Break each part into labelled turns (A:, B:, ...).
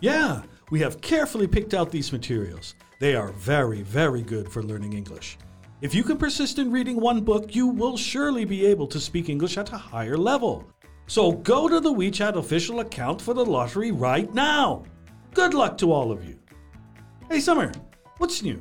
A: yeah, we have carefully picked out these materials. They are very, very good for learning English. If you can persist in reading one book, you will surely be able to speak English at a higher level. So go to the WeChat official account for the lottery right now. Good luck to all of you. Hey, Summer, what's new?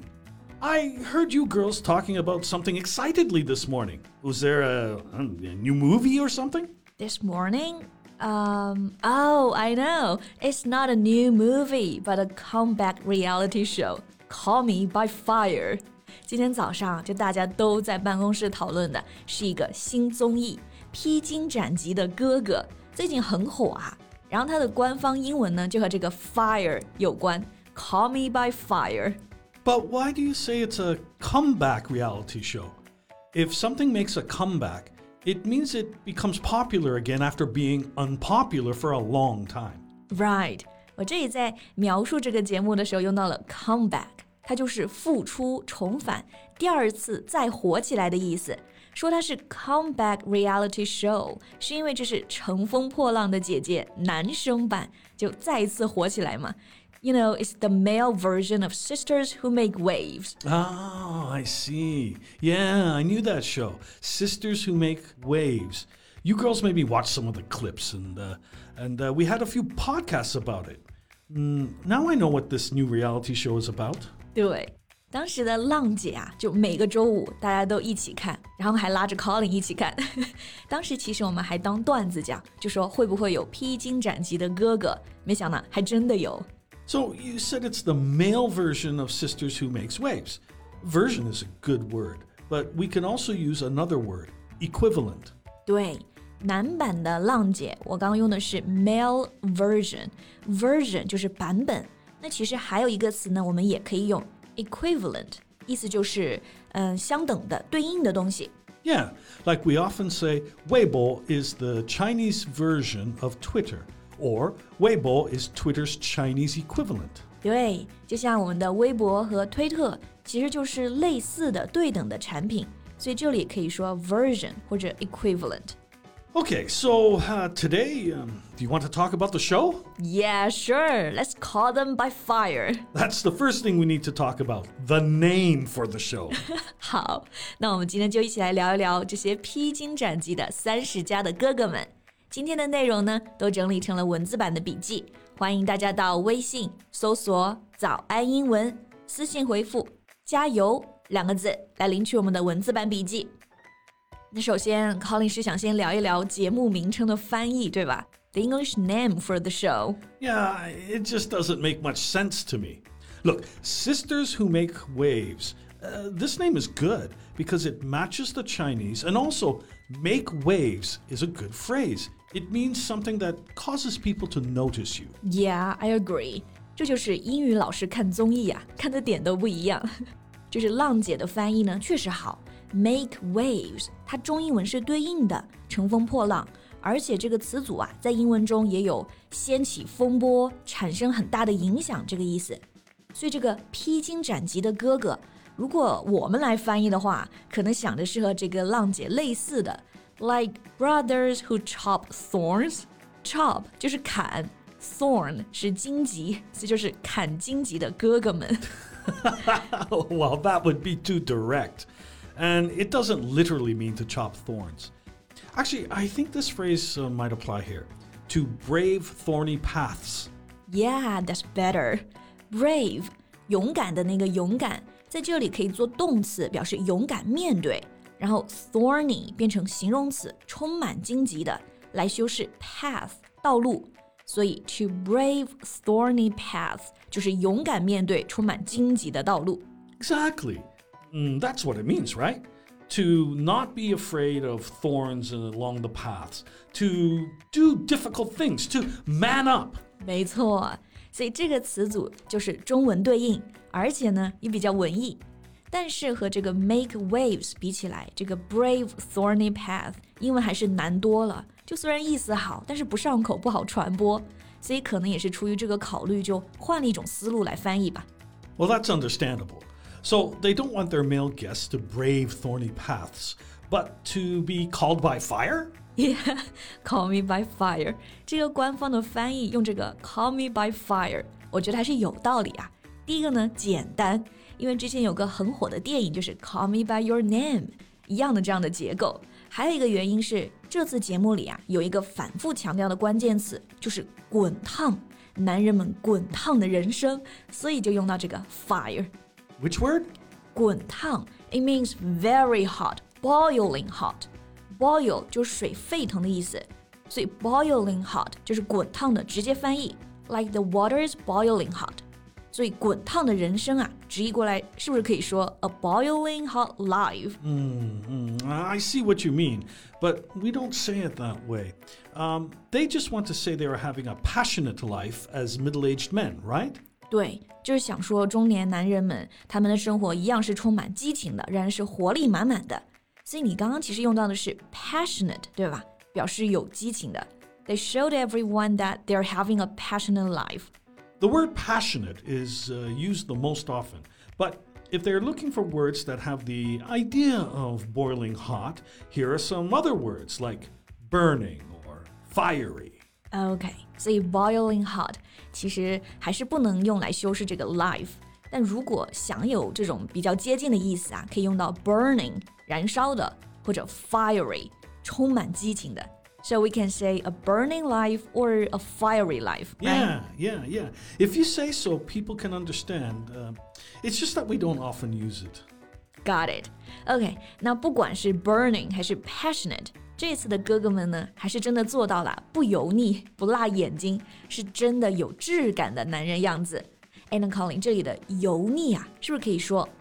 A: I heard you girls talking about something excitedly this morning. Was there a, a new movie or something?
B: This morning? Um, oh, I know. It's not a new movie, but a comeback reality show. Call Me by Fire. 今天早上就大家都在办公室讨论的是一个新综艺《披荆斩棘的哥哥》，最近很火啊。然后它的官方英文呢就和这个 fire 有关，Call Me by
A: Fire。But why do you say it's a comeback reality show? If something makes a comeback, it means it becomes popular again after being unpopular for a long time.
B: Right，我这里在描述这个节目的时候用到了 comeback。它就是复出、重返、第二次再火起来的意思。说它是 comeback reality show，是因为这是乘风破浪的姐姐男生版，就再一次火起来嘛。 You know, it's the male version of Sisters Who Make Waves.
A: Oh, I see. Yeah, I knew that show. Sisters Who Make Waves. You girls maybe watched some of the clips, and uh, and uh, we had a few podcasts about it. Mm, now I know what this new reality show is about.
B: 对，当时的浪姐啊，就每个周五大家都一起看，然后还拉着 Colin 一起看。当时其实我们还当段子讲，就说会不会有披荆斩棘的哥哥？没想到还真的有。
A: So you said it's the male version of Sisters Who Makes Waves. Version is a good word, but we can also use another word, equivalent.
B: 对，男版的浪姐，我刚刚用的是 male version，version 就是版本。那其实还有一个词呢，我们也可以用 equivalent，意思就是嗯、呃、相等的、对应的东西。
A: Yeah, like we often say, Weibo is the Chinese version of Twitter, or Weibo is Twitter's Chinese equivalent.
B: 对，就像我们的微博和推特，其实就是类似的、对等的产品，所以这里可以说 version 或者
A: equivalent。Okay, so uh, today, um, do you want to talk about the show?
B: Yeah, sure. Let's call them by fire.
A: That's the first thing we need to talk about the name for the show.
B: 好，那我们今天就一起来聊一聊这些披荆斩棘的三十加的哥哥们。 今天的内容呢，都整理成了文字版的笔记，欢迎大家到微信搜索“早安英文”，私信回复“加油”两个字来领取我们的文字版笔记。那首先，Colin 是想先聊一聊节目名称的翻译，对吧？The English name for the show.
A: Yeah, it just doesn't make much sense to me. Look, Sisters Who Make Waves. Uh, this name is good because it matches the Chinese, and also, make waves is a good phrase. It means something that causes people to notice you.
B: Yeah, I agree. 这就是英语老师看综艺啊，看的点都不一样。就是浪姐的翻译呢，确实好。Make waves，它中英文是对应的，乘风破浪。而且这个词组啊，在英文中也有掀起风波、产生很大的影响这个意思。所以这个披荆斩棘的哥哥， 如果我们来翻译的话，可能想的是和这个浪姐类似的，like brothers who chop thorns。chop 就是砍，thorn 是荆棘，所以就是砍荆棘的哥哥们。
A: well, that would be too direct. And it doesn't literally mean to chop thorns. Actually, I think this phrase uh, might apply here to brave thorny paths.
B: Yeah, that's better. Brave，勇敢的那个勇敢， 在这里可以做动词，表示勇敢面对。然后 thorny 变成形容词，充满荆棘的，来修饰 path 道路。所以 to brave thorny paths 就是勇敢面对充满荆棘的道路。
A: Exactly. Mm, that's what it means, right? To not be afraid of thorns along the paths, to do difficult things, to man up.
B: 没错， 所以这个词组就是中文对应，而且呢也比较文艺。但是和这个 make waves 比起来，这个 brave thorny path 英文还是难多了。就虽然意思好，但是不上口，不好传播。所以可能也是出于这个考虑，就换了一种思路来翻译吧。
A: Well, that's understandable. So they don't want their male guests to brave thorny paths, but to be called by fire?
B: Yeah, call me by fire. 这个官方的翻译用这个 call me by fire，我觉得还是有道理啊。第一个呢，简单，因为之前有个很火的电影就是 Call Me by Your Name，一样的这样的结构。还有一个原因是这次节目里啊有一个反复强调的关键词，就是滚烫，男人们滚烫的人生，所以就用到这个
A: fire。Which word?
B: 滚烫，it means very hot, boiling hot. Boil 就是水沸腾的意思，所以 boiling hot 就是滚烫的，直接翻译 like the water is boiling hot。所以滚烫的人生啊，直译过来是不是可以说 a boiling hot life？
A: 嗯嗯，I see what you mean, but we don't say it that way. Um, they just want to say they are having a passionate life as middle-aged men, right?
B: 对，就是想说中年男人们他们的生活一样是充满激情的，仍然是活力满满的。 所以你刚刚其实用到的是 passionate，对吧？表示有激情的。They showed everyone that they're having a passionate life.
A: The word passionate is uh, used the most often, but if they're looking for words that have the idea of boiling hot, here are some other words like burning or fiery.
B: OK，所以 boiling hot 其实还是不能用来修饰这个 life。但如果想有这种比较接近的意思啊，可以用到 burning 燃烧的，或者 fiery，充满激情的。So we can say a burning life or a fiery life.
A: Right? Yeah, yeah, yeah. If you say so, people can understand. Uh, it's just that we don't often use it.
B: Got it. OK，那不管是 burning 还是 passionate，这次的哥哥们呢，还是真的做到了不油腻、不辣眼睛，是真的有质感的男人样子。Alan Colin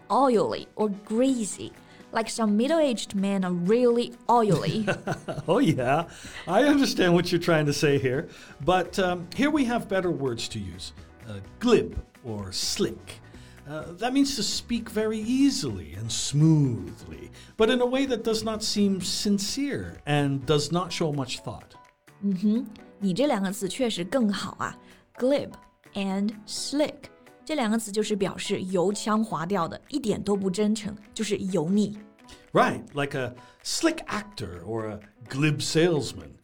B: oily or greasy？greasy？like some middle aged men are really oily.
A: oh, yeah. I understand what you're trying to say here. But um, here we have better words to use uh, glib or slick. Uh, that means to speak very easily and smoothly, but in a way that does not seem sincere and does not show much thought.
B: 嗯哼，你这两个词确实更好啊，glib and slick。这两个词就是表示油腔滑调的，一点都不真诚，就是油腻。
A: Right, like a slick actor or a glib salesman.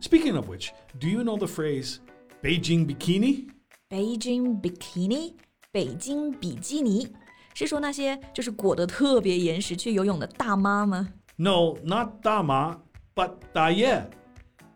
A: Speaking of which, do you know the phrase Beijing bikini?
B: Beijing bikini，北京比基尼，是说那些就是裹得特别严实去游泳的大妈吗？
A: No, not 大妈, but 大爷。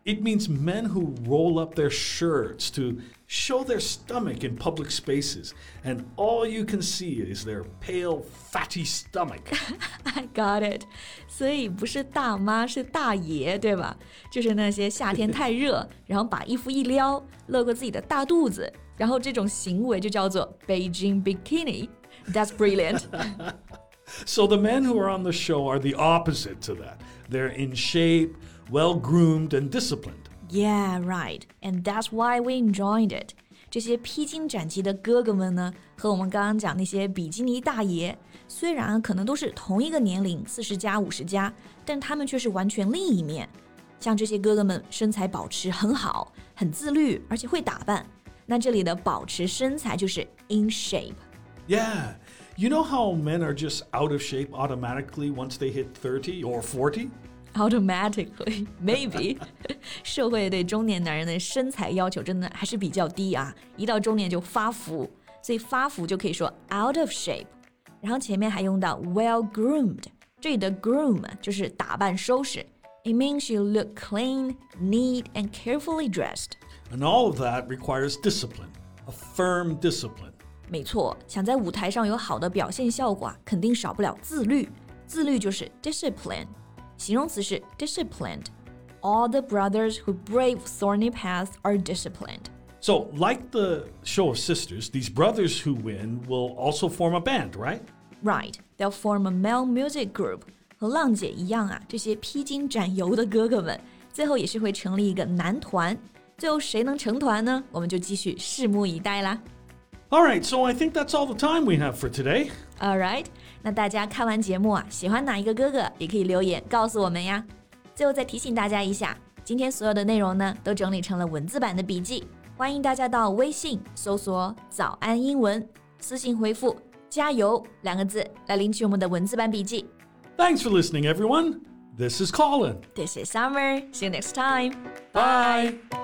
A: it means men who roll up their shirts to show their stomach in public spaces, and all you can see is their pale, fatty stomach.
B: I got it. 所以不是大妈，是大爷，对吧？就是那些夏天太热，然后把衣服一撩，露个自己的大肚子，然后这种行为就叫做 Beijing bikini. That's brilliant.
A: so the men who are on the show are the opposite to that. They're in shape well groomed and disciplined.
B: Yeah, right. And that's why we enjoyed it. 这些披荆斩棘的哥哥们呢，和我们刚刚讲那些比基尼大爷，虽然可能都是同一个年龄，四十加、五十加，但他们却是完全另一面。像这些哥哥们身材保持很好，很自律，而且会打扮。那这里的保持身材就是 in
A: shape。Yeah, you know how men are just out of shape automatically once they hit 30 or 40?
B: automatically maybe 社会对中年男人的身材要求真的还是比较低啊，一到中年就发福，所以发福就可以说 out of shape。然后前面还用到 well groomed，这里的 groom 就是打扮收拾。It means you look clean, neat, and carefully dressed.
A: And all of that requires discipline, a firm discipline.
B: 没错，想在舞台上有好的表现效果啊，肯定少不了自律。自律就是 discipline。 形容词是 disciplined. All the brothers who brave thorny paths are disciplined.
A: So, like the show of sisters, these brothers who win will also form a band, right?
B: Right. They'll form a male music group. 和浪姐一样啊，这些披荆斩棘的哥哥们，最后也是会成立一个男团。 最后谁能成团呢？我们就继续拭目以待啦。
A: All right, so I think that's all the time we have for today.
B: All right，那大家看完节目啊，喜欢哪一个哥哥也可以留言告诉我们呀。最后再提醒大家一下，今天所有的内容呢都整理成了文字版的笔记，欢迎大家到微信搜索“早安英文”，私信回复“加油”两个字来领取我们的文字版笔记。
A: Thanks for listening, everyone. This is Colin.
B: This is Summer. See you next time.
A: Bye.